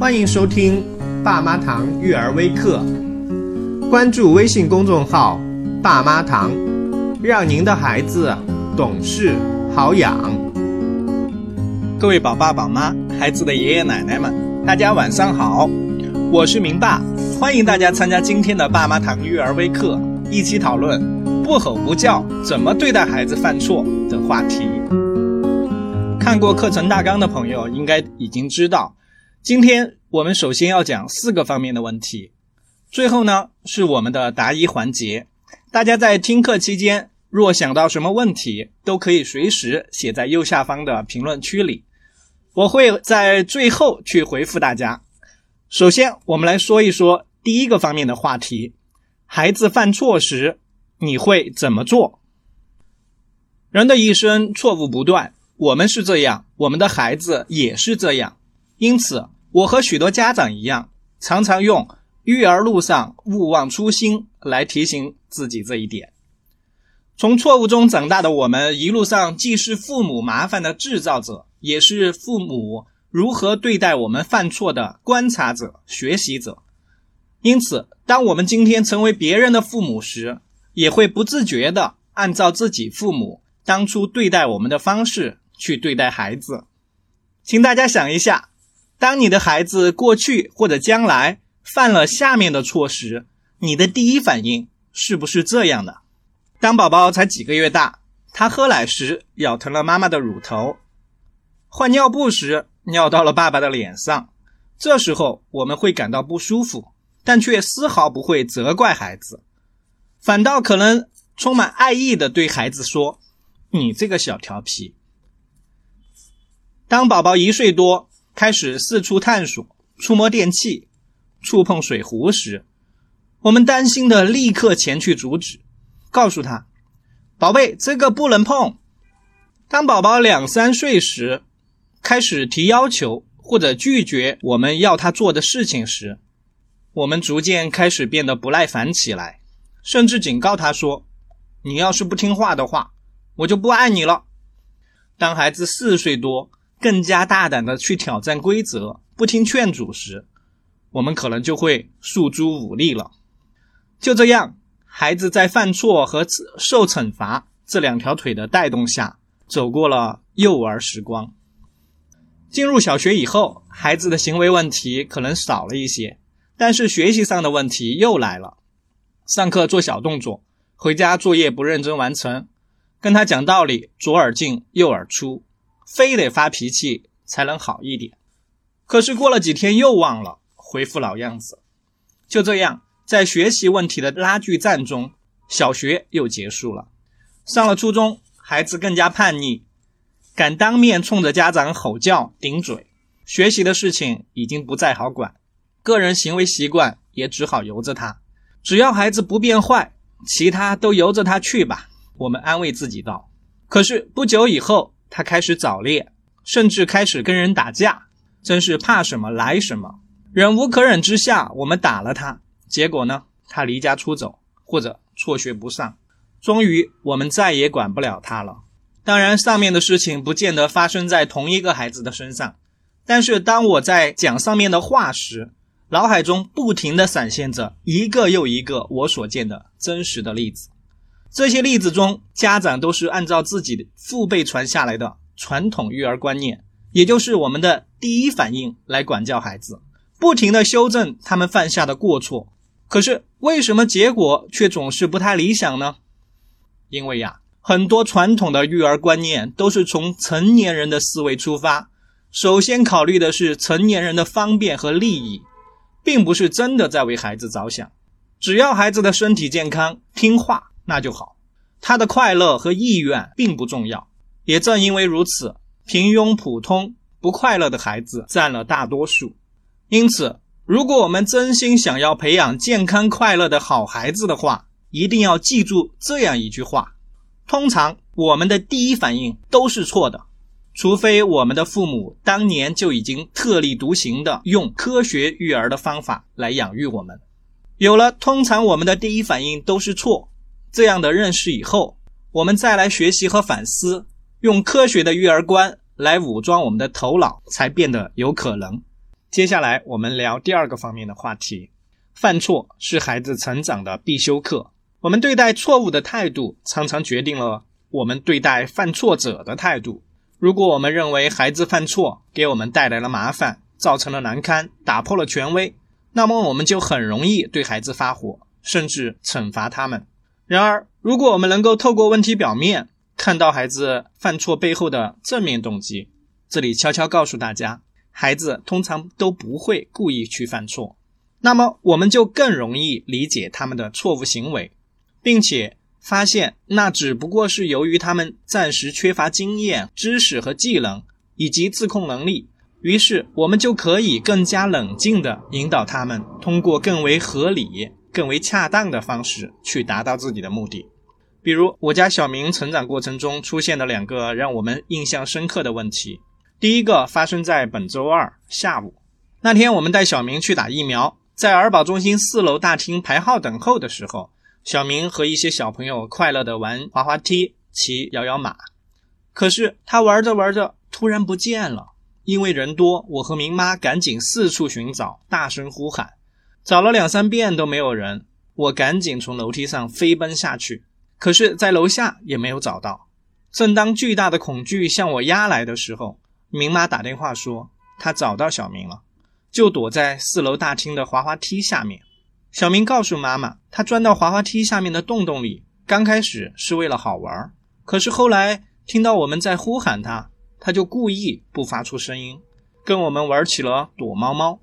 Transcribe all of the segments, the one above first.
欢迎收听爸妈堂育儿微课，关注微信公众号“爸妈堂”，让您的孩子懂事好养。各位宝爸宝妈、孩子的爷爷奶奶们，大家晚上好，我是明爸，欢迎大家参加今天的爸妈堂育儿微课，一起讨论不吼不叫怎么对待孩子犯错的话题。看过课程大纲的朋友应该已经知道。今天我们首先要讲四个方面的问题，最后呢是我们的答疑环节。大家在听课期间，若想到什么问题，都可以随时写在右下方的评论区里，我会在最后去回复大家。首先，我们来说一说第一个方面的话题：孩子犯错时，你会怎么做？人的一生错误不断，我们是这样，我们的孩子也是这样。因此，我和许多家长一样，常常用“育儿路上勿忘初心”来提醒自己这一点。从错误中长大的我们，一路上既是父母麻烦的制造者，也是父母如何对待我们犯错的观察者、学习者。因此，当我们今天成为别人的父母时，也会不自觉地按照自己父母当初对待我们的方式去对待孩子。请大家想一下。当你的孩子过去或者将来犯了下面的错时，你的第一反应是不是这样的？当宝宝才几个月大，他喝奶时咬疼了妈妈的乳头，换尿布时尿到了爸爸的脸上，这时候我们会感到不舒服，但却丝毫不会责怪孩子，反倒可能充满爱意的对孩子说：“你这个小调皮。”当宝宝一岁多。开始四处探索、触摸电器、触碰水壶时，我们担心的立刻前去阻止，告诉他：“宝贝，这个不能碰。”当宝宝两三岁时，开始提要求或者拒绝我们要他做的事情时，我们逐渐开始变得不耐烦起来，甚至警告他说：“你要是不听话的话，我就不爱你了。”当孩子四岁多。更加大胆的去挑战规则，不听劝阻时，我们可能就会诉诸武力了。就这样，孩子在犯错和受惩罚这两条腿的带动下，走过了幼儿时光。进入小学以后，孩子的行为问题可能少了一些，但是学习上的问题又来了。上课做小动作，回家作业不认真完成，跟他讲道理，左耳进右耳出。非得发脾气才能好一点，可是过了几天又忘了恢复老样子。就这样，在学习问题的拉锯战中，小学又结束了。上了初中，孩子更加叛逆，敢当面冲着家长吼叫顶嘴。学习的事情已经不再好管，个人行为习惯也只好由着他。只要孩子不变坏，其他都由着他去吧。我们安慰自己道。可是不久以后。他开始早恋，甚至开始跟人打架，真是怕什么来什么。忍无可忍之下，我们打了他。结果呢，他离家出走，或者辍学不上。终于，我们再也管不了他了。当然，上面的事情不见得发生在同一个孩子的身上。但是，当我在讲上面的话时，脑海中不停地闪现着一个又一个我所见的真实的例子。这些例子中，家长都是按照自己父辈传下来的传统育儿观念，也就是我们的第一反应来管教孩子，不停的修正他们犯下的过错。可是为什么结果却总是不太理想呢？因为呀，很多传统的育儿观念都是从成年人的思维出发，首先考虑的是成年人的方便和利益，并不是真的在为孩子着想。只要孩子的身体健康、听话。那就好，他的快乐和意愿并不重要。也正因为如此，平庸、普通、不快乐的孩子占了大多数。因此，如果我们真心想要培养健康快乐的好孩子的话，一定要记住这样一句话：通常我们的第一反应都是错的，除非我们的父母当年就已经特立独行的用科学育儿的方法来养育我们。有了通常我们的第一反应都是错。这样的认识以后，我们再来学习和反思，用科学的育儿观来武装我们的头脑，才变得有可能。接下来我们聊第二个方面的话题。犯错是孩子成长的必修课。我们对待错误的态度，常常决定了我们对待犯错者的态度。如果我们认为孩子犯错给我们带来了麻烦，造成了难堪，打破了权威，那么我们就很容易对孩子发火，甚至惩罚他们。然而，如果我们能够透过问题表面看到孩子犯错背后的正面动机，这里悄悄告诉大家，孩子通常都不会故意去犯错。那么我们就更容易理解他们的错误行为，并且发现那只不过是由于他们暂时缺乏经验、知识和技能以及自控能力。于是我们就可以更加冷静地引导他们，通过更为合理、更为恰当的方式去达到自己的目的。比如我家小明成长过程中出现的两个让我们印象深刻的问题，第一个发生在本周二下午，那天我们带小明去打疫苗。在儿保中心四楼大厅排号等候的时候，小明和一些小朋友快乐地玩滑滑梯、骑摇摇马。可是他玩着玩着，突然不见了。因为人多，我和明妈赶紧四处寻找，大声呼喊，找了两三遍都没有人。我赶紧从楼梯上飞奔下去，可是，在楼下也没有找到。正当巨大的恐惧向我压来的时候，明妈打电话说，她找到小明了。就躲在四楼大厅的滑滑梯下面。小明告诉妈妈，他钻到滑滑梯下面的洞洞里，刚开始是为了好玩，可是后来听到我们在呼喊他，他就故意不发出声音，跟我们玩起了躲猫猫。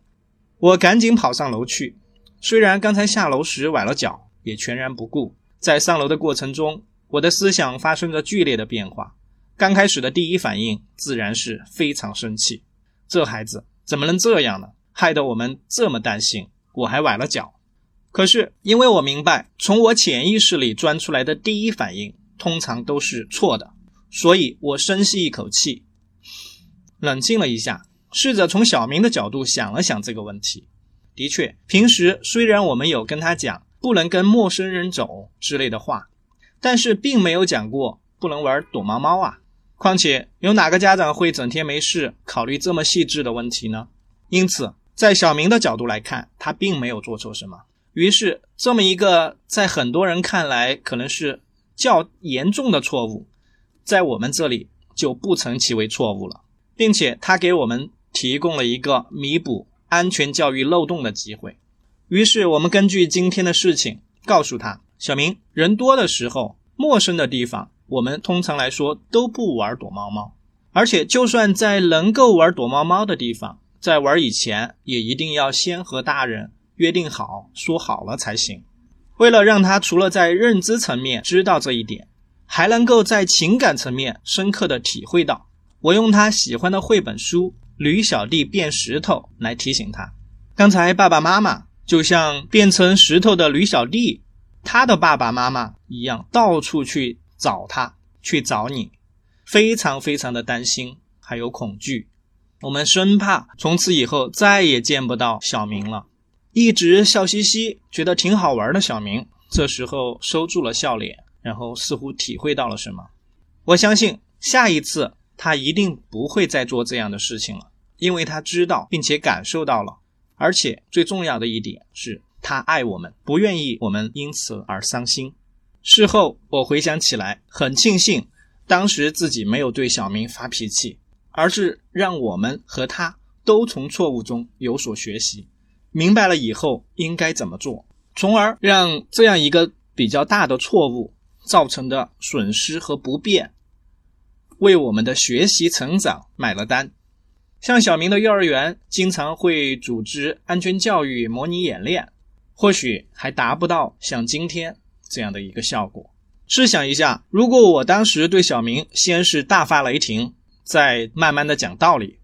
我赶紧跑上楼去，虽然刚才下楼时崴了脚，也全然不顾。在上楼的过程中，我的思想发生着剧烈的变化。刚开始的第一反应自然是非常生气，这孩子怎么能这样呢？害得我们这么担心，我还崴了脚。可是因为我明白，从我潜意识里钻出来的第一反应通常都是错的，所以我深吸一口气，冷静了一下，试着从小明的角度想了想这个问题。的确，平时虽然我们有跟他讲不能跟陌生人走之类的话，但是并没有讲过不能玩躲猫猫啊。况且有哪个家长会整天没事考虑这么细致的问题呢？因此。在小明的角度来看，他并没有做错什么。于是，这么一个在很多人看来可能是较严重的错误，在我们这里就不成其为错误了，并且他给我们提供了一个弥补安全教育漏洞的机会。于是，我们根据今天的事情告诉他：小明，人多的时候，陌生的地方，我们通常来说都不玩躲猫猫，而且就算在能够玩躲猫猫的地方。在玩以前，也一定要先和大人约定好，说好了才行。为了让他除了在认知层面知道这一点，还能够在情感层面深刻的体会到，我用他喜欢的绘本书《驴小弟变石头》来提醒他。刚才爸爸妈妈就像变成石头的驴小弟，他的爸爸妈妈一样，到处去找他，去找你，非常非常的担心，还有恐惧。我们生怕从此以后再也见不到小明了。一直笑嘻嘻、觉得挺好玩的小明，这时候收住了笑脸，然后似乎体会到了什么。我相信下一次他一定不会再做这样的事情了，因为他知道并且感受到了。而且最重要的一点是他爱我们，不愿意我们因此而伤心。事后我回想起来，很庆幸当时自己没有对小明发脾气。而是让我们和他都从错误中有所学习，明白了以后应该怎么做，从而让这样一个比较大的错误造成的损失和不便，为我们的学习成长买了单。像小明的幼儿园经常会组织安全教育模拟演练，或许还达不到像今天这样的一个效果。试想一下，如果我当时对小明先是大发雷霆。再慢慢的讲道理，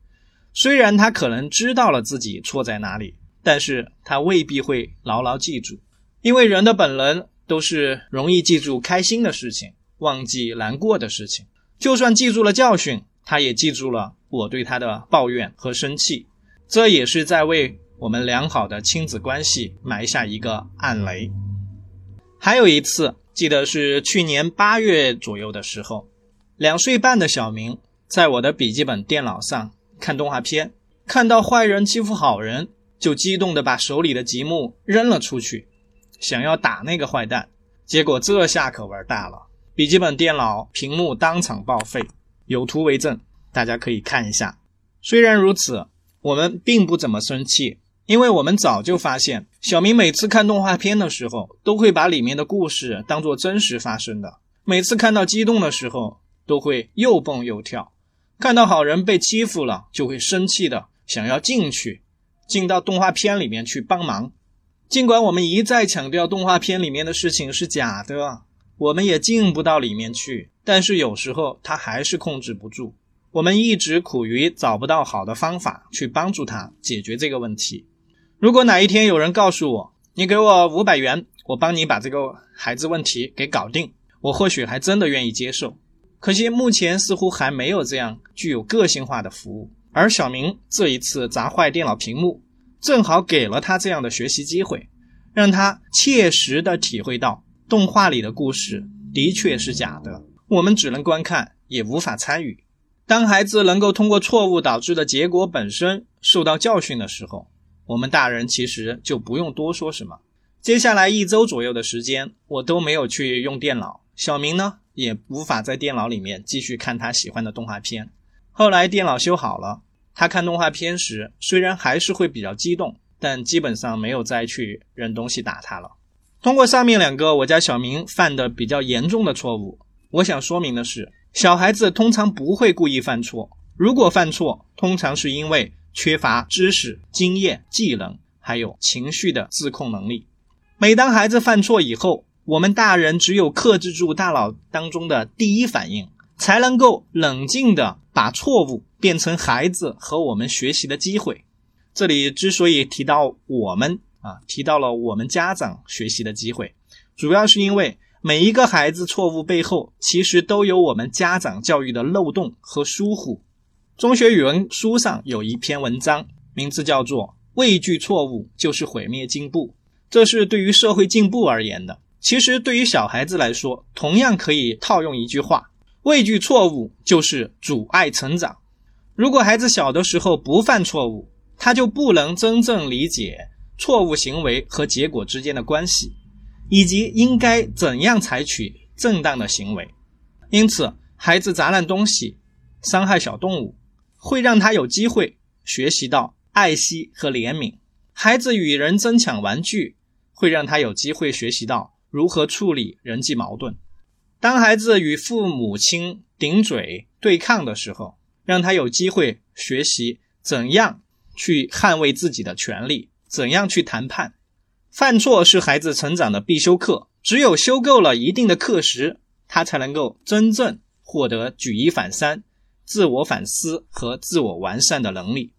虽然他可能知道了自己错在哪里，但是他未必会牢牢记住，因为人的本能都是容易记住开心的事情，忘记难过的事情。就算记住了教训，他也记住了我对他的抱怨和生气，这也是在为我们良好的亲子关系埋下一个暗雷。还有一次，记得是去年八月左右的时候，两岁半的小明。在我的笔记本电脑上看动画片，看到坏人欺负好人，就激动地把手里的积木扔了出去，想要打那个坏蛋。结果这下可玩大了，笔记本电脑屏幕当场报废，有图为证，大家可以看一下。虽然如此，我们并不怎么生气，因为我们早就发现，小明每次看动画片的时候，都会把里面的故事当做真实发生的。每次看到激动的时候，都会又蹦又跳；看到好人被欺负了，就会生气的想要进去，进到动画片里面去帮忙。尽管我们一再强调动画片里面的事情是假的，我们也进不到里面去，但是有时候他还是控制不住。我们一直苦于找不到好的方法去帮助他解决这个问题。如果哪一天有人告诉我，你给我五百元，我帮你把这个孩子问题给搞定。我或许还真的愿意接受，可惜目前似乎还没有这样具有个性化的服务。而小明这一次砸坏电脑屏幕，正好给了他这样的学习机会，让他切实的体会到动画里的故事的确是假的，我们只能观看，也无法参与。当孩子能够通过错误导致的结果本身受到教训的时候，我们大人其实就不用多说什么。接下来一周左右的时间，我都没有去用电脑。小明呢，也无法在电脑里面继续看他喜欢的动画片。后来电脑修好了，他看动画片时虽然还是会比较激动，但基本上没有再去扔东西打他了。通过上面两个我家小明犯的比较严重的错误，我想说明的是，小孩子通常不会故意犯错，如果犯错，通常是因为缺乏知识、经验、技能，还有情绪的自控能力。每当孩子犯错以后，我们大人只有克制住大脑当中的第一反应，才能够冷静的把错误变成孩子和我们学习的机会。这里之所以提到我们啊，提到了我们家长学习的机会，主要是因为每一个孩子错误背后，其实都有我们家长教育的漏洞和疏忽。中学语文书上有一篇文章，名字叫做《畏惧错误就是毁灭进步》，这是对于社会进步而言的。其实，对于小孩子来说，同样可以套用一句话：畏惧错误就是阻碍成长。如果孩子小的时候不犯错误，他就不能真正理解错误行为和结果之间的关系，以及应该怎样采取正当的行为。因此，孩子砸烂东西、伤害小动物，会让他有机会学习到爱惜和怜悯；孩子与人争抢玩具，会让他有机会学习到。如何处理人际矛盾？当孩子与父母亲顶嘴对抗的时候，让他有机会学习怎样去捍卫自己的权利，怎样去谈判。犯错是孩子成长的必修课，只有修够了一定的课时，他才能够真正获得举一反三、自我反思和自我完善的能力。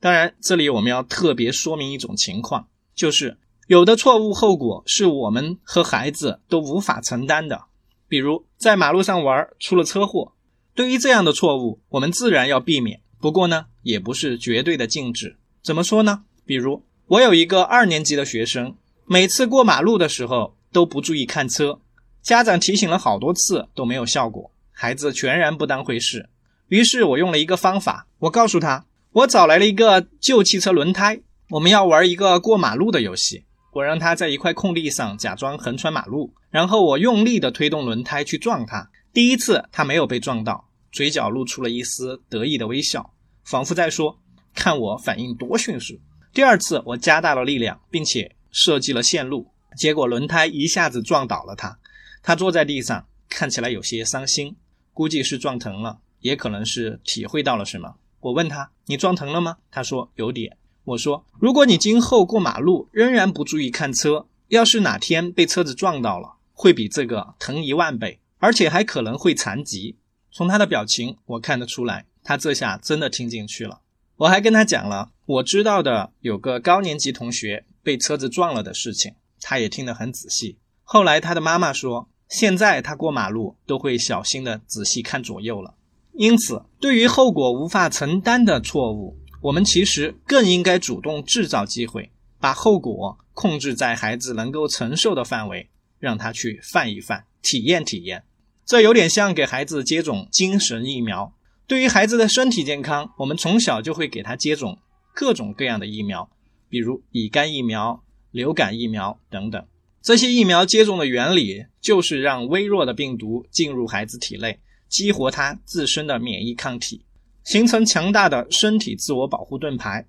当然，这里我们要特别说明一种情况，就是。有的错误后果是我们和孩子都无法承担的，比如在马路上玩出了车祸。对于这样的错误，我们自然要避免。不过呢，也不是绝对的禁止。怎么说呢？比如我有一个二年级的学生，每次过马路的时候都不注意看车，家长提醒了好多次都没有效果，孩子全然不当回事。于是我用了一个方法，我告诉他，我找来了一个旧汽车轮胎，我们要玩一个过马路的游戏。我让他在一块空地上假装横穿马路，然后我用力的推动轮胎去撞他。第一次他没有被撞到，嘴角露出了一丝得意的微笑，仿佛在说：“看我反应多迅速。”第二次我加大了力量，并且设计了线路，结果轮胎一下子撞倒了他。他坐在地上，看起来有些伤心，估计是撞疼了，也可能是体会到了什么。我问他：“你撞疼了吗？”他说：“有点。”我说：“如果你今后过马路仍然不注意看车，要是哪天被车子撞到了，会比这个疼一万倍，而且还可能会残疾。”从他的表情，我看得出来，他这下真的听进去了。我还跟他讲了我知道的有个高年级同学被车子撞了的事情，他也听得很仔细。后来他的妈妈说，现在他过马路都会小心的仔细看左右了。因此，对于后果无法承担的错误，我们其实更应该主动制造机会，把后果控制在孩子能够承受的范围，让他去犯一犯，体验体验。这有点像给孩子接种精神疫苗。对于孩子的身体健康，我们从小就会给他接种各种各样的疫苗，比如乙肝疫苗、流感疫苗等等。这些疫苗接种的原理就是让微弱的病毒进入孩子体内，激活他自身的免疫抗体，形成强大的身体自我保护盾牌。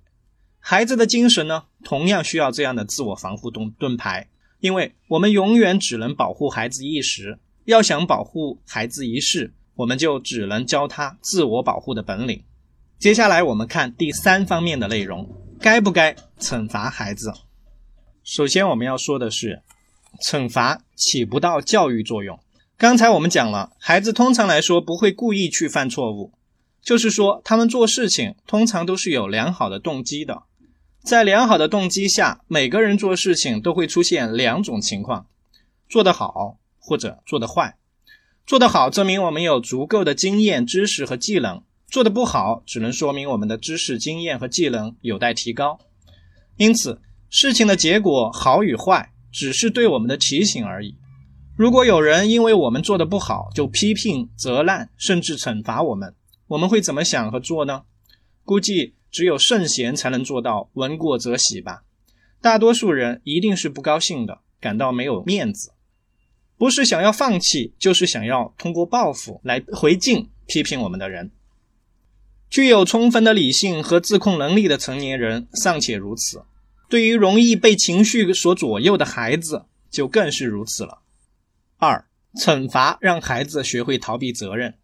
孩子的精神呢，同样需要这样的自我防护盾盾牌，因为我们永远只能保护孩子一时，要想保护孩子一世，我们就只能教他自我保护的本领。接下来我们看第三方面的内容，该不该惩罚孩子？首先我们要说的是。惩罚起不到教育作用。刚才我们讲了，孩子通常来说不会故意去犯错误，就是说他们做事情通常都是有良好的动机的。在良好的动机下，每个人做事情都会出现两种情况：做得好或者做得坏。做得好证明我们有足够的经验、知识和技能；做得不好，只能说明我们的知识、经验和技能有待提高。因此，事情的结果好与坏。只是对我们的提醒而已。如果有人因为我们做的不好就批评、责难，甚至惩罚我们，我们会怎么想和做呢？估计只有圣贤才能做到闻过则喜吧。大多数人一定是不高兴的，感到没有面子，不是想要放弃，就是想要通过报复来回敬批评我们的人。具有充分的理性和自控能力的成年人尚且如此。对于容易被情绪所左右的孩子，就更是如此了。二、惩罚让孩子学会逃避责任。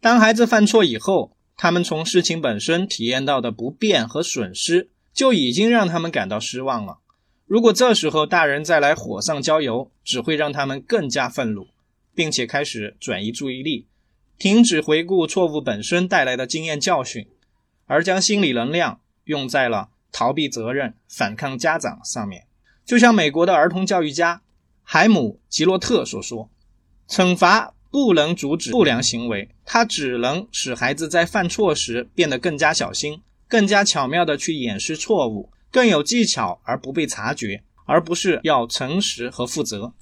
当孩子犯错以后，他们从事情本身体验到的不便和损失，就已经让他们感到失望了。如果这时候大人再来火上浇油，只会让他们更加愤怒，并且开始转移注意力，停止回顾错误本身带来的经验教训，而将心理能量用在了。逃避责任、反抗家长上面，就像美国的儿童教育家海姆·吉洛特所说：“惩罚不能阻止不良行为，它只能使孩子在犯错时变得更加小心，更加巧妙地去掩饰错误，更有技巧而不被察觉，而不是要诚实和负责。”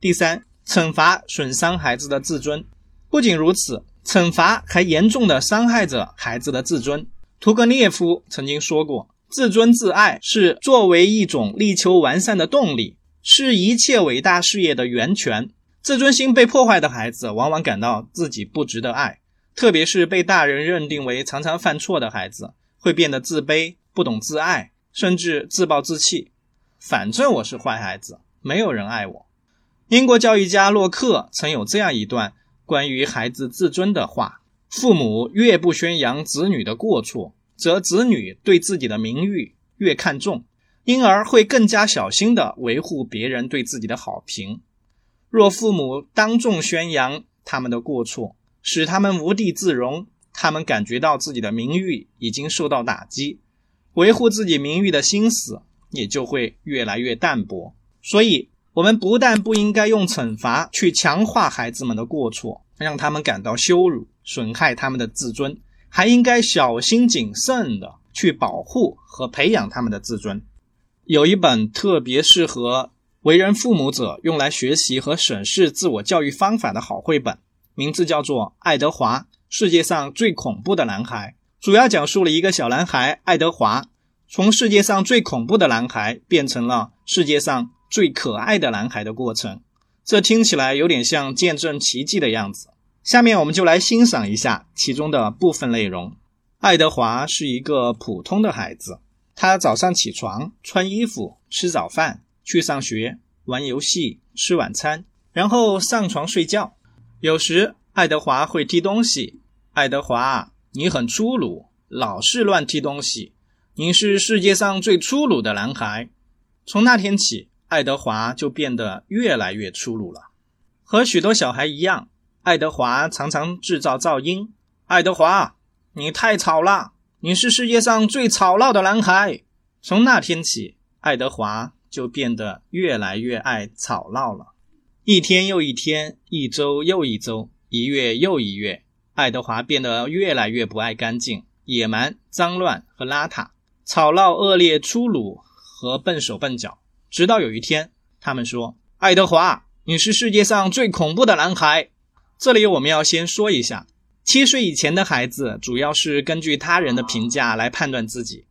第三，惩罚损伤孩子的自尊。不仅如此，惩罚还严重的伤害着孩子的自尊。屠格涅夫曾经说过。自尊自爱是作为一种力求完善的动力，是一切伟大事业的源泉。自尊心被破坏的孩子，往往感到自己不值得爱，特别是被大人认定为常常犯错的孩子，会变得自卑、不懂自爱，甚至自暴自弃。反正我是坏孩子，没有人爱我。英国教育家洛克曾有这样一段关于孩子自尊的话：父母越不宣扬子女的过错。则子女对自己的名誉越看重，因而会更加小心地维护别人对自己的好评。若父母当众宣扬他们的过错，使他们无地自容，他们感觉到自己的名誉已经受到打击，维护自己名誉的心思也就会越来越淡薄。所以，我们不但不应该用惩罚去强化孩子们的过错，让他们感到羞辱，损害他们的自尊。还应该小心谨慎的去保护和培养他们的自尊。有一本特别适合为人父母者用来学习和审视自我教育方法的好绘本，名字叫做《爱德华：世界上最恐怖的男孩》，主要讲述了一个小男孩爱德华从世界上最恐怖的男孩变成了世界上最可爱的男孩的过程。这听起来有点像见证奇迹的样子。下面我们就来欣赏一下其中的部分内容。爱德华是一个普通的孩子，他早上起床、穿衣服、吃早饭、去上学、玩游戏、吃晚餐，然后上床睡觉。有时，爱德华会踢东西。爱德华，你很粗鲁，老是乱踢东西。你是世界上最粗鲁的男孩。从那天起，爱德华就变得越来越粗鲁了。和许多小孩一样。爱德华常常制造噪音。爱德华，你太吵了！你是世界上最吵闹的男孩。从那天起，爱德华就变得越来越爱吵闹了。一天又一天，一周又一周，一月又一月，爱德华变得越来越不爱干净、野蛮、脏乱和邋遢，吵闹、恶劣、粗鲁和笨手笨脚。直到有一天，他们说：“爱德华，你是世界上最恐怖的男孩。”这里我们要先说一下，七岁以前的孩子主要是根据他人的评价来判断自己。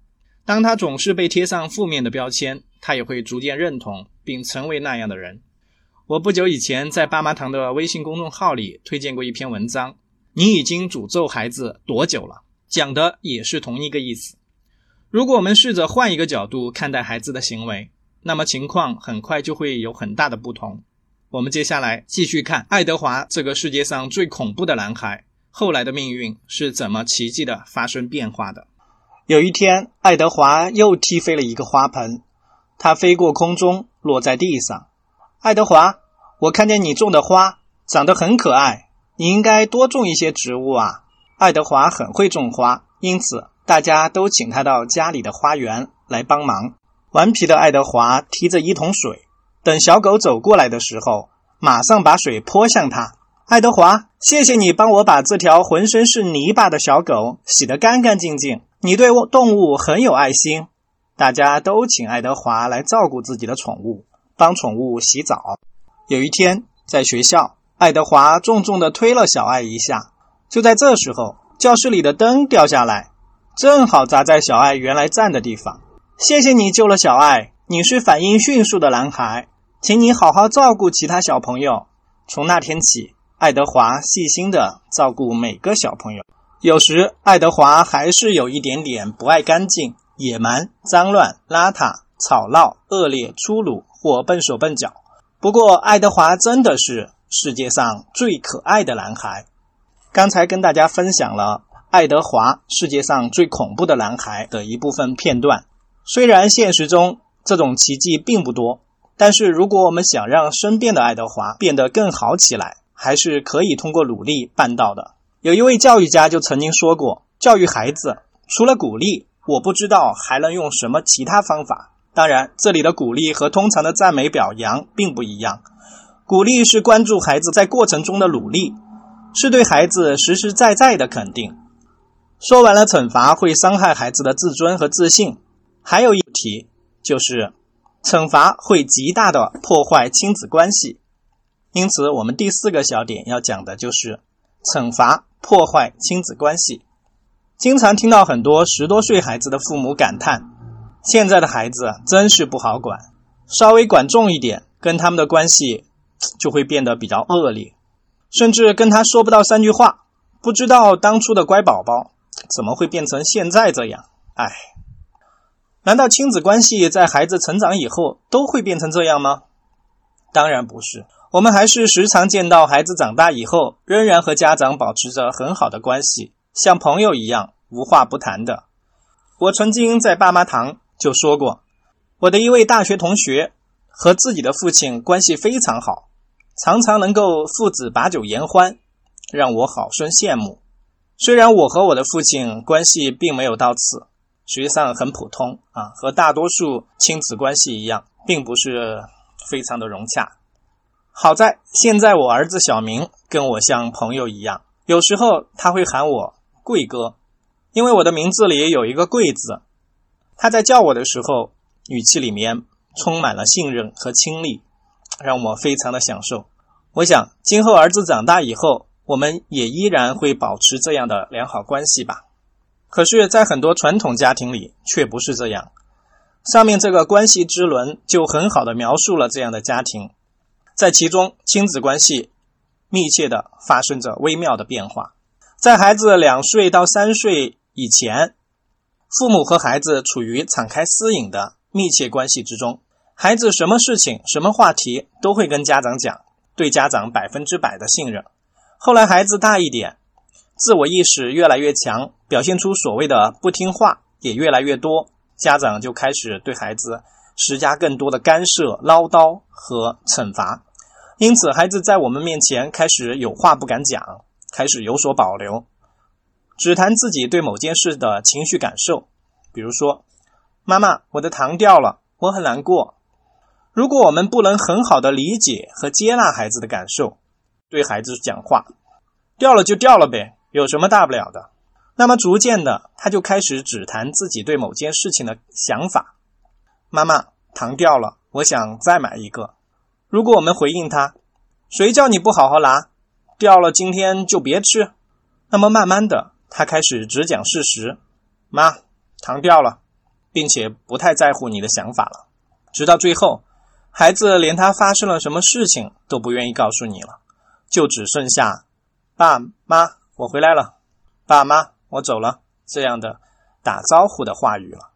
当他总是被贴上负面的标签，他也会逐渐认同并成为那样的人。我不久以前在爸妈堂的微信公众号里推荐过一篇文章，《你已经诅咒孩子多久了》，讲的也是同一个意思。如果我们试着换一个角度看待孩子的行为，那么情况很快就会有很大的不同。我们接下来继续看爱德华这个世界上最恐怖的男孩后来的命运是怎么奇迹的发生变化的。有一天，爱德华又踢飞了一个花盆，它飞过空中，落在地上。爱德华，我看见你种的花长得很可爱，你应该多种一些植物啊。爱德华很会种花，因此大家都请他到家里的花园来帮忙。顽皮的爱德华提着一桶水，等小狗走过来的时候，马上把水泼向他。爱德华，谢谢你帮我把这条浑身是泥巴的小狗洗得干干净净。你对动物很有爱心，大家都请爱德华来照顾自己的宠物，帮宠物洗澡。有一天，在学校，爱德华重重地推了小爱一下。就在这时候，教室里的灯掉下来，正好砸在小爱原来站的地方。谢谢你救了小爱，你是反应迅速的男孩，请你好好照顾其他小朋友。从那天起，爱德华细心地照顾每个小朋友。有时，爱德华还是有一点点不爱干净、野蛮、脏乱、邋遢、吵闹、恶劣、粗鲁或笨手笨脚。不过，爱德华真的是世界上最可爱的男孩。刚才跟大家分享了爱德华世界上最恐怖的男孩的一部分片段。虽然现实中这种奇迹并不多，但是如果我们想让身边的爱德华变得更好起来，还是可以通过努力办到的。有一位教育家就曾经说过：“教育孩子，除了鼓励，我不知道还能用什么其他方法。”当然，这里的鼓励和通常的赞美表扬并不一样。鼓励是关注孩子在过程中的努力，是对孩子实实在在的肯定。说完了，惩罚会伤害孩子的自尊和自信。还有一题就是，惩罚会极大的破坏亲子关系。因此，我们第四个小点要讲的就是惩罚。破坏亲子关系，经常听到很多十多岁孩子的父母感叹：“现在的孩子真是不好管，稍微管重一点，跟他们的关系就会变得比较恶劣，甚至跟他说不到三句话。不知道当初的乖宝宝怎么会变成现在这样？哎，难道亲子关系在孩子成长以后都会变成这样吗？当然不是。”我们还是时常见到孩子长大以后，仍然和家长保持着很好的关系，像朋友一样无话不谈的。我曾经在爸妈堂就说过，我的一位大学同学和自己的父亲关系非常好，常常能够父子把酒言欢，让我好生羡慕。虽然我和我的父亲关系并没有到此，实际上很普通啊，和大多数亲子关系一样，并不是非常的融洽。好在现在我儿子小明跟我像朋友一样，有时候他会喊我贵哥，因为我的名字里有一个贵字。他在叫我的时候，语气里面充满了信任和亲昵，让我非常的享受。我想今后儿子长大以后，我们也依然会保持这样的良好关系吧。可是，在很多传统家庭里却不是这样。上面这个关系之轮就很好的描述了这样的家庭。在其中，亲子关系密切的发生着微妙的变化。在孩子两岁到三岁以前，父母和孩子处于敞开私隐的密切关系之中，孩子什么事情、什么话题都会跟家长讲，对家长百分之百的信任。后来孩子大一点，自我意识越来越强，表现出所谓的不听话也越来越多，家长就开始对孩子施加更多的干涉、唠叨和惩罚。因此，孩子在我们面前开始有话不敢讲，开始有所保留，只谈自己对某件事的情绪感受。比如说：“妈妈，我的糖掉了，我很难过。”如果我们不能很好的理解和接纳孩子的感受，对孩子讲话：“掉了就掉了呗，有什么大不了的？”那么逐渐的，他就开始只谈自己对某件事情的想法。妈妈，糖掉了，我想再买一个。如果我们回应他，谁叫你不好好拿，掉了今天就别吃。那么慢慢的，他开始只讲事实。妈，糖掉了，并且不太在乎你的想法了。直到最后，孩子连他发生了什么事情都不愿意告诉你了，就只剩下“爸妈，我回来了”“爸妈，我走了”这样的打招呼的话语了。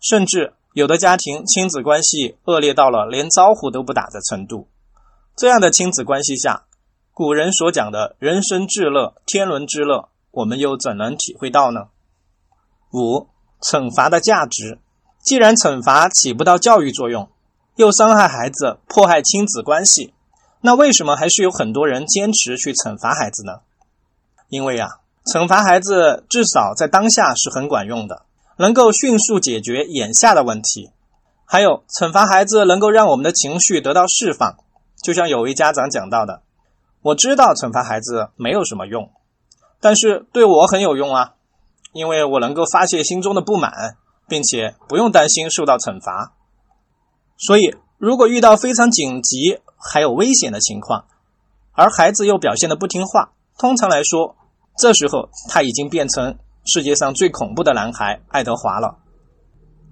甚至有的家庭亲子关系恶劣到了连招呼都不打的程度。这样的亲子关系下，古人所讲的人生至乐、天伦之乐，我们又怎能体会到呢？五、惩罚的价值。既然惩罚起不到教育作用，又伤害孩子、迫害亲子关系，那为什么还是有很多人坚持去惩罚孩子呢？因为啊，惩罚孩子至少在当下是很管用的，能够迅速解决眼下的问题。还有，惩罚孩子能够让我们的情绪得到释放。就像有位家长讲到的：“我知道惩罚孩子没有什么用，但是对我很有用啊，因为我能够发泄心中的不满。”并且不用担心受到惩罚，所以如果遇到非常紧急还有危险的情况，而孩子又表现的不听话，通常来说，这时候他已经变成世界上最恐怖的男孩爱德华了。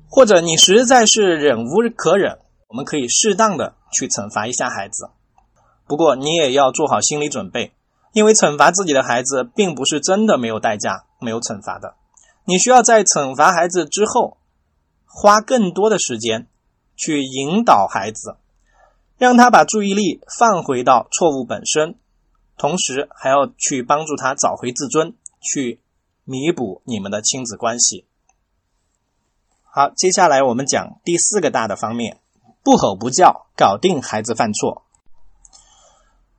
或者你实在是忍无可忍，我们可以适当的去惩罚一下孩子，不过你也要做好心理准备，因为惩罚自己的孩子并不是真的没有代价、没有惩罚的。你需要在惩罚孩子之后，花更多的时间去引导孩子，让他把注意力放回到错误本身，同时还要去帮助他找回自尊，去弥补你们的亲子关系。好，接下来我们讲第四个大的方面：不吼不叫，搞定孩子犯错。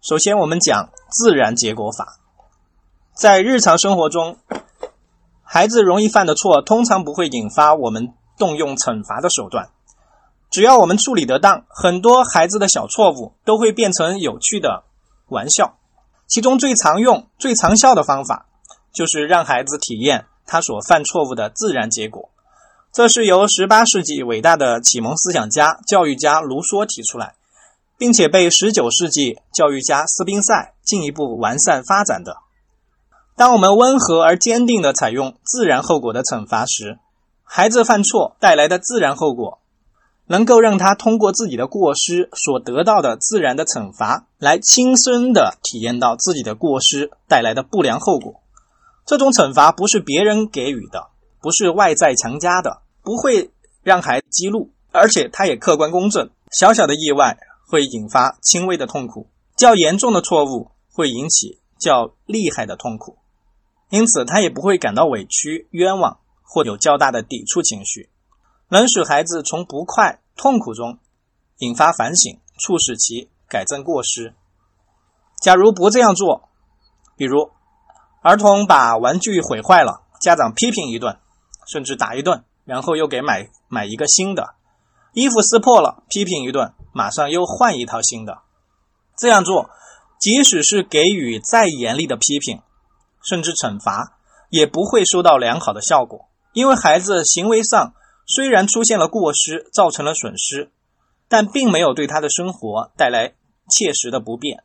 首先，我们讲自然结果法，在日常生活中。孩子容易犯的错，通常不会引发我们动用惩罚的手段。只要我们处理得当，很多孩子的小错误都会变成有趣的玩笑。其中最常用、最长效的方法，就是让孩子体验他所犯错误的自然结果。这是由18世纪伟大的启蒙思想家、教育家卢梭提出来，并且被19世纪教育家斯宾塞进一步完善发展的。当我们温和而坚定地采用自然后果的惩罚时，孩子犯错带来的自然后果，能够让他通过自己的过失所得到的自然的惩罚，来亲身的体验到自己的过失带来的不良后果。这种惩罚不是别人给予的，不是外在强加的，不会让孩子激怒，而且他也客观公正。小小的意外会引发轻微的痛苦，较严重的错误会引起较厉害的痛苦。因此，他也不会感到委屈、冤枉或有较大的抵触情绪，能使孩子从不快、痛苦中引发反省，促使其改正过失。假如不这样做，比如儿童把玩具毁坏了，家长批评一顿，甚至打一顿，然后又给买买一个新的；衣服撕破了，批评一顿，马上又换一套新的。这样做，即使是给予再严厉的批评。甚至惩罚也不会收到良好的效果，因为孩子行为上虽然出现了过失，造成了损失，但并没有对他的生活带来切实的不便。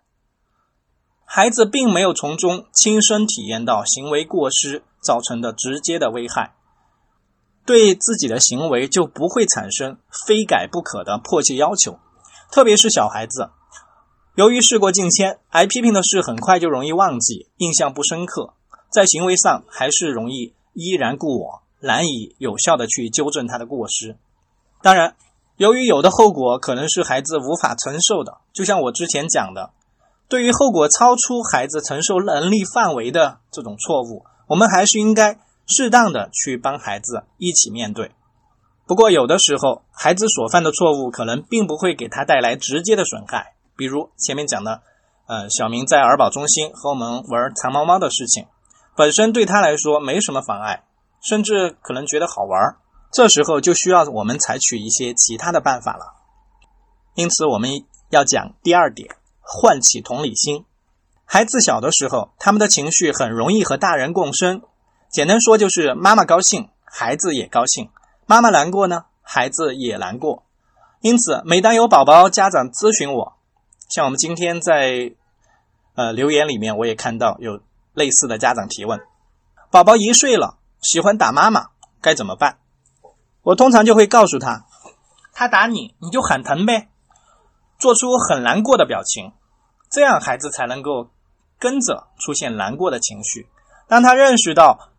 孩子并没有从中亲身体验到行为过失造成的直接的危害，对自己的行为就不会产生非改不可的迫切要求，特别是小孩子。由于事过境迁，挨批评的事很快就容易忘记，印象不深刻，在行为上还是容易依然故我，难以有效的去纠正他的过失。当然，由于有的后果可能是孩子无法承受的，就像我之前讲的，对于后果超出孩子承受能力范围的这种错误，我们还是应该适当的去帮孩子一起面对。不过，有的时候孩子所犯的错误可能并不会给他带来直接的损害。比如前面讲的，呃，小明在儿保中心和我们玩藏猫猫的事情，本身对他来说没什么妨碍，甚至可能觉得好玩。这时候就需要我们采取一些其他的办法了。因此，我们要讲第二点，唤起同理心。孩子小的时候，他们的情绪很容易和大人共生。简单说，就是妈妈高兴，孩子也高兴；妈妈难过呢，孩子也难过。因此，每当有宝宝家长咨询我，像我们今天在呃留言里面，我也看到有类似的家长提问：宝宝一岁了，喜欢打妈妈，该怎么办？我通常就会告诉他，他打你，你就喊疼呗，做出很难过的表情，这样孩子才能够跟着出现难过的情绪。当他认识到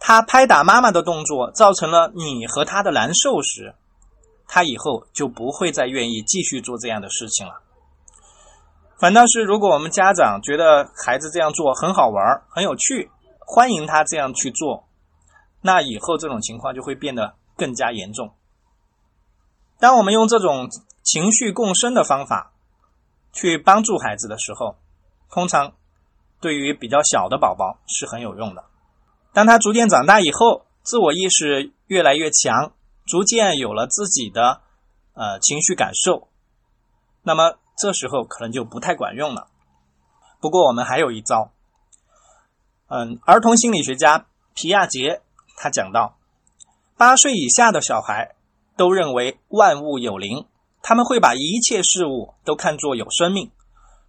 他拍打妈妈的动作造成了你和他的难受时，他以后就不会再愿意继续做这样的事情了。反倒是，如果我们家长觉得孩子这样做很好玩、很有趣，欢迎他这样去做，那以后这种情况就会变得更加严重。当我们用这种情绪共生的方法去帮助孩子的时候，通常对于比较小的宝宝是很有用的。当他逐渐长大以后，自我意识越来越强，逐渐有了自己的呃情绪感受，那么。这时候可能就不太管用了。不过我们还有一招，嗯，儿童心理学家皮亚杰他讲到，八岁以下的小孩都认为万物有灵，他们会把一切事物都看作有生命。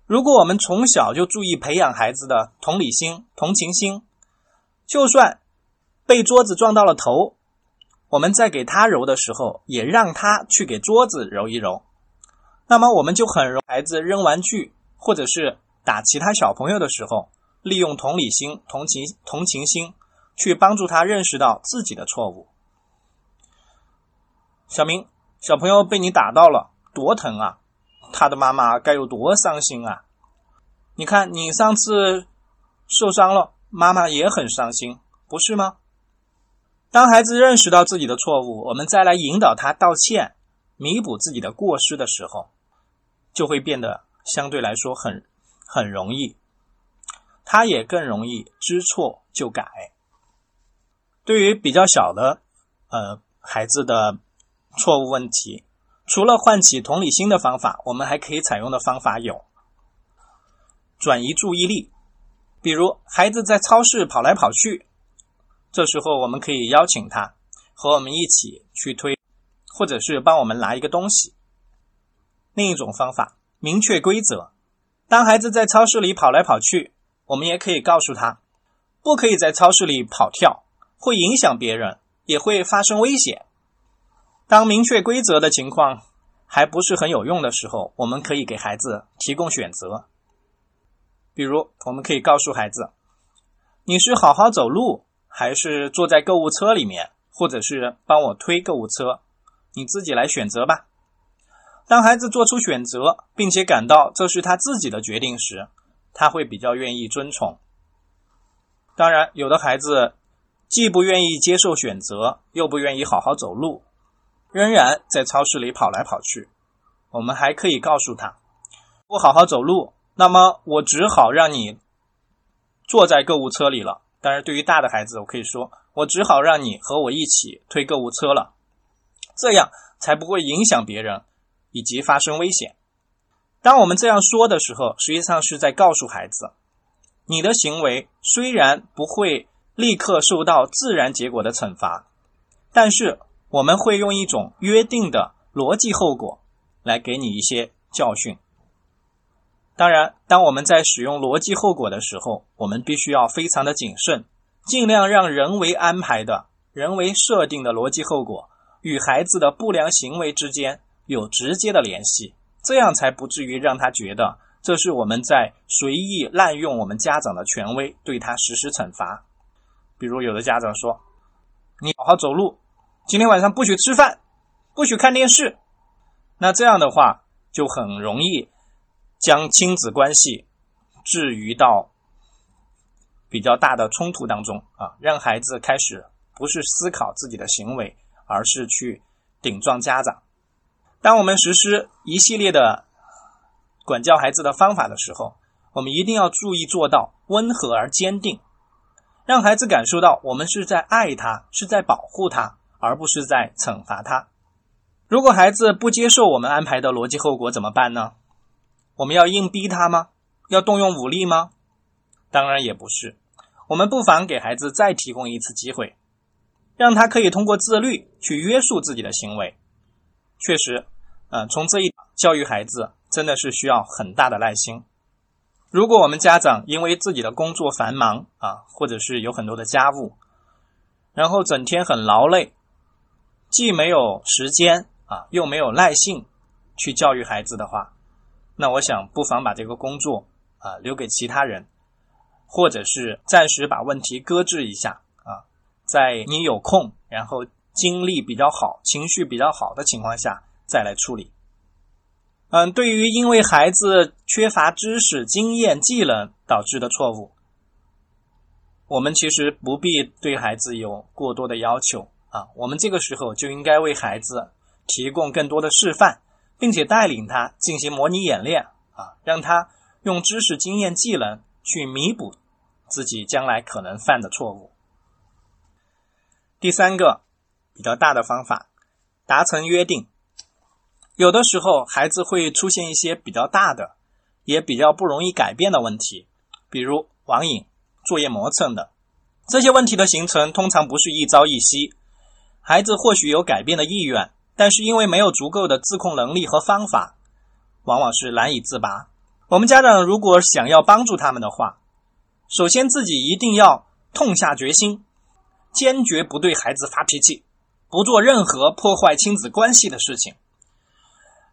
如果我们从小就注意培养孩子的同理心、同情心，就算被桌子撞到了头，我们在给他揉的时候，也让他去给桌子揉一揉。那么我们就很容孩子扔玩具或者是打其他小朋友的时候，利用同理心、同情、同情心去帮助他认识到自己的错误。小明，小朋友被你打到了，多疼啊！他的妈妈该有多伤心啊！你看，你上次受伤了，妈妈也很伤心，不是吗？当孩子认识到自己的错误，我们再来引导他道歉。弥补自己的过失的时候，就会变得相对来说很很容易，他也更容易知错就改。对于比较小的呃孩子的错误问题，除了唤起同理心的方法，我们还可以采用的方法有转移注意力，比如孩子在超市跑来跑去，这时候我们可以邀请他和我们一起去推。或者是帮我们拿一个东西。另一种方法，明确规则。当孩子在超市里跑来跑去，我们也可以告诉他，不可以在超市里跑跳，会影响别人，也会发生危险。当明确规则的情况还不是很有用的时候，我们可以给孩子提供选择。比如，我们可以告诉孩子，你是好好走路，还是坐在购物车里面，或者是帮我推购物车？你自己来选择吧。当孩子做出选择，并且感到这是他自己的决定时，他会比较愿意遵从。当然，有的孩子既不愿意接受选择，又不愿意好好走路，仍然在超市里跑来跑去。我们还可以告诉他：不好好走路，那么我只好让你坐在购物车里了。但是对于大的孩子，我可以说：我只好让你和我一起推购物车了。这样才不会影响别人，以及发生危险。当我们这样说的时候，实际上是在告诉孩子，你的行为虽然不会立刻受到自然结果的惩罚，但是我们会用一种约定的逻辑后果来给你一些教训。当然，当我们在使用逻辑后果的时候，我们必须要非常的谨慎，尽量让人为安排的人为设定的逻辑后果。与孩子的不良行为之间有直接的联系，这样才不至于让他觉得这是我们在随意滥用我们家长的权威，对他实施惩罚。比如，有的家长说：“你好好走路，今天晚上不许吃饭，不许看电视。”那这样的话，就很容易将亲子关系置于到比较大的冲突当中啊，让孩子开始不是思考自己的行为。而是去顶撞家长。当我们实施一系列的管教孩子的方法的时候，我们一定要注意做到温和而坚定，让孩子感受到我们是在爱他，是在保护他，而不是在惩罚他。如果孩子不接受我们安排的逻辑后果怎么办呢？我们要硬逼他吗？要动用武力吗？当然也不是。我们不妨给孩子再提供一次机会。让他可以通过自律去约束自己的行为，确实，嗯，从这一教育孩子真的是需要很大的耐心。如果我们家长因为自己的工作繁忙啊，或者是有很多的家务，然后整天很劳累，既没有时间啊，又没有耐性去教育孩子的话，那我想不妨把这个工作啊留给其他人，或者是暂时把问题搁置一下啊，在你有空，然后精力比较好、情绪比较好的情况下再来处理。嗯，对于因为孩子缺乏知识、经验、技能导致的错误，我们其实不必对孩子有过多的要求啊。我们这个时候就应该为孩子提供更多的示范，并且带领他进行模拟演练啊，让他用知识、经验、技能去弥补自己将来可能犯的错误。第三个比较大的方法，达成约定。有的时候，孩子会出现一些比较大的，也比较不容易改变的问题，比如网瘾、作业磨蹭的。这些问题的形成通常不是一朝一夕，孩子或许有改变的意愿，但是因为没有足够的自控能力和方法，往往是难以自拔。我们家长如果想要帮助他们的话，首先自己一定要痛下决心，坚决不对孩子发脾气，不做任何破坏亲子关系的事情。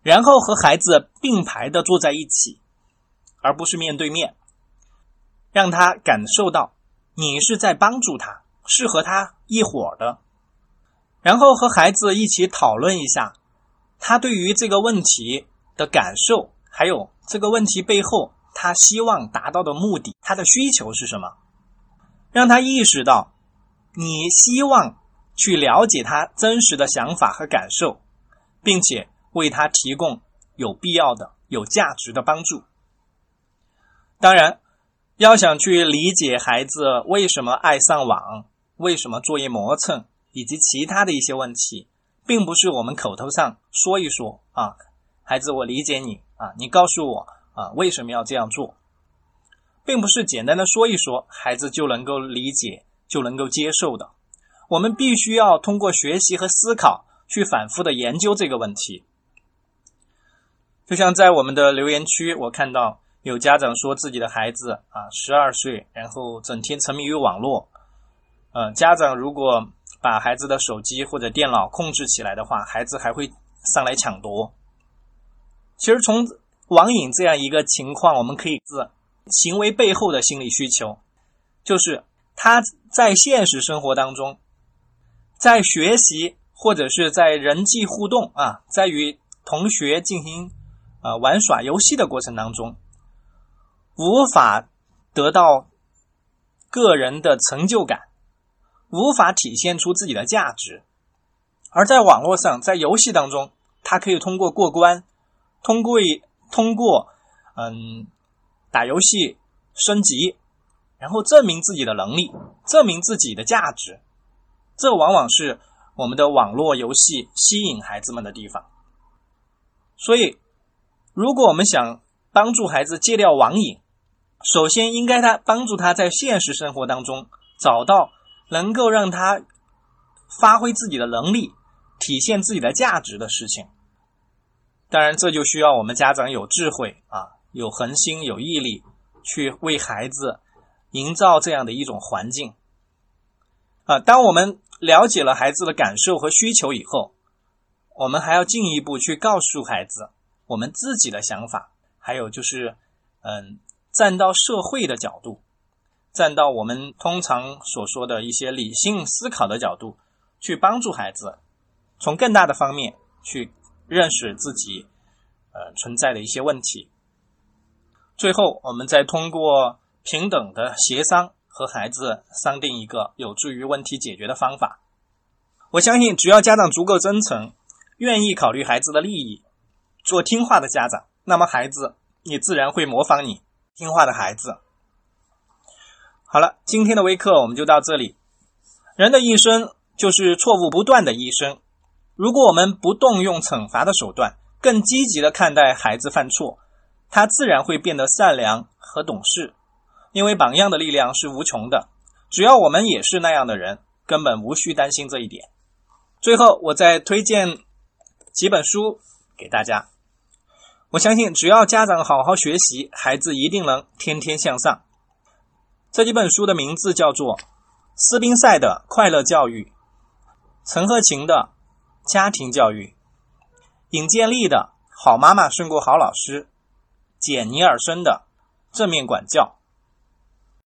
然后和孩子并排的坐在一起，而不是面对面，让他感受到你是在帮助他，是和他一伙的。然后和孩子一起讨论一下他对于这个问题的感受，还有这个问题背后他希望达到的目的，他的需求是什么，让他意识到你希望去了解他真实的想法和感受，并且。为他提供有必要的、有价值的帮助。当然，要想去理解孩子为什么爱上网、为什么作业磨蹭以及其他的一些问题，并不是我们口头上说一说啊，孩子，我理解你啊，你告诉我啊，为什么要这样做，并不是简单的说一说，孩子就能够理解、就能够接受的。我们必须要通过学习和思考，去反复的研究这个问题。就像在我们的留言区，我看到有家长说自己的孩子啊，十二岁，然后整天沉迷于网络。呃，家长如果把孩子的手机或者电脑控制起来的话，孩子还会上来抢夺。其实从网瘾这样一个情况，我们可以自行为背后的心理需求，就是他在现实生活当中，在学习或者是在人际互动啊，在与同学进行。啊，玩耍游戏的过程当中，无法得到个人的成就感，无法体现出自己的价值。而在网络上，在游戏当中，他可以通过过关，通过通过嗯打游戏升级，然后证明自己的能力，证明自己的价值。这往往是我们的网络游戏吸引孩子们的地方。所以。如果我们想帮助孩子戒掉网瘾，首先应该他帮助他在现实生活当中找到能够让他发挥自己的能力、体现自己的价值的事情。当然，这就需要我们家长有智慧啊，有恒心、有毅力，去为孩子营造这样的一种环境。啊，当我们了解了孩子的感受和需求以后，我们还要进一步去告诉孩子。我们自己的想法，还有就是，嗯，站到社会的角度，站到我们通常所说的一些理性思考的角度，去帮助孩子从更大的方面去认识自己，呃，存在的一些问题。最后，我们再通过平等的协商和孩子商定一个有助于问题解决的方法。我相信，只要家长足够真诚，愿意考虑孩子的利益。做听话的家长，那么孩子也自然会模仿你听话的孩子。好了，今天的微课我们就到这里。人的一生就是错误不断的一生。如果我们不动用惩罚的手段，更积极的看待孩子犯错，他自然会变得善良和懂事。因为榜样的力量是无穷的。只要我们也是那样的人，根本无需担心这一点。最后，我再推荐几本书。给大家，我相信只要家长好好学习，孩子一定能天天向上。这几本书的名字叫做《斯宾塞的快乐教育》，陈鹤琴的《家庭教育。尹建莉的好妈妈胜过好老师，简尼尔森的正面管教。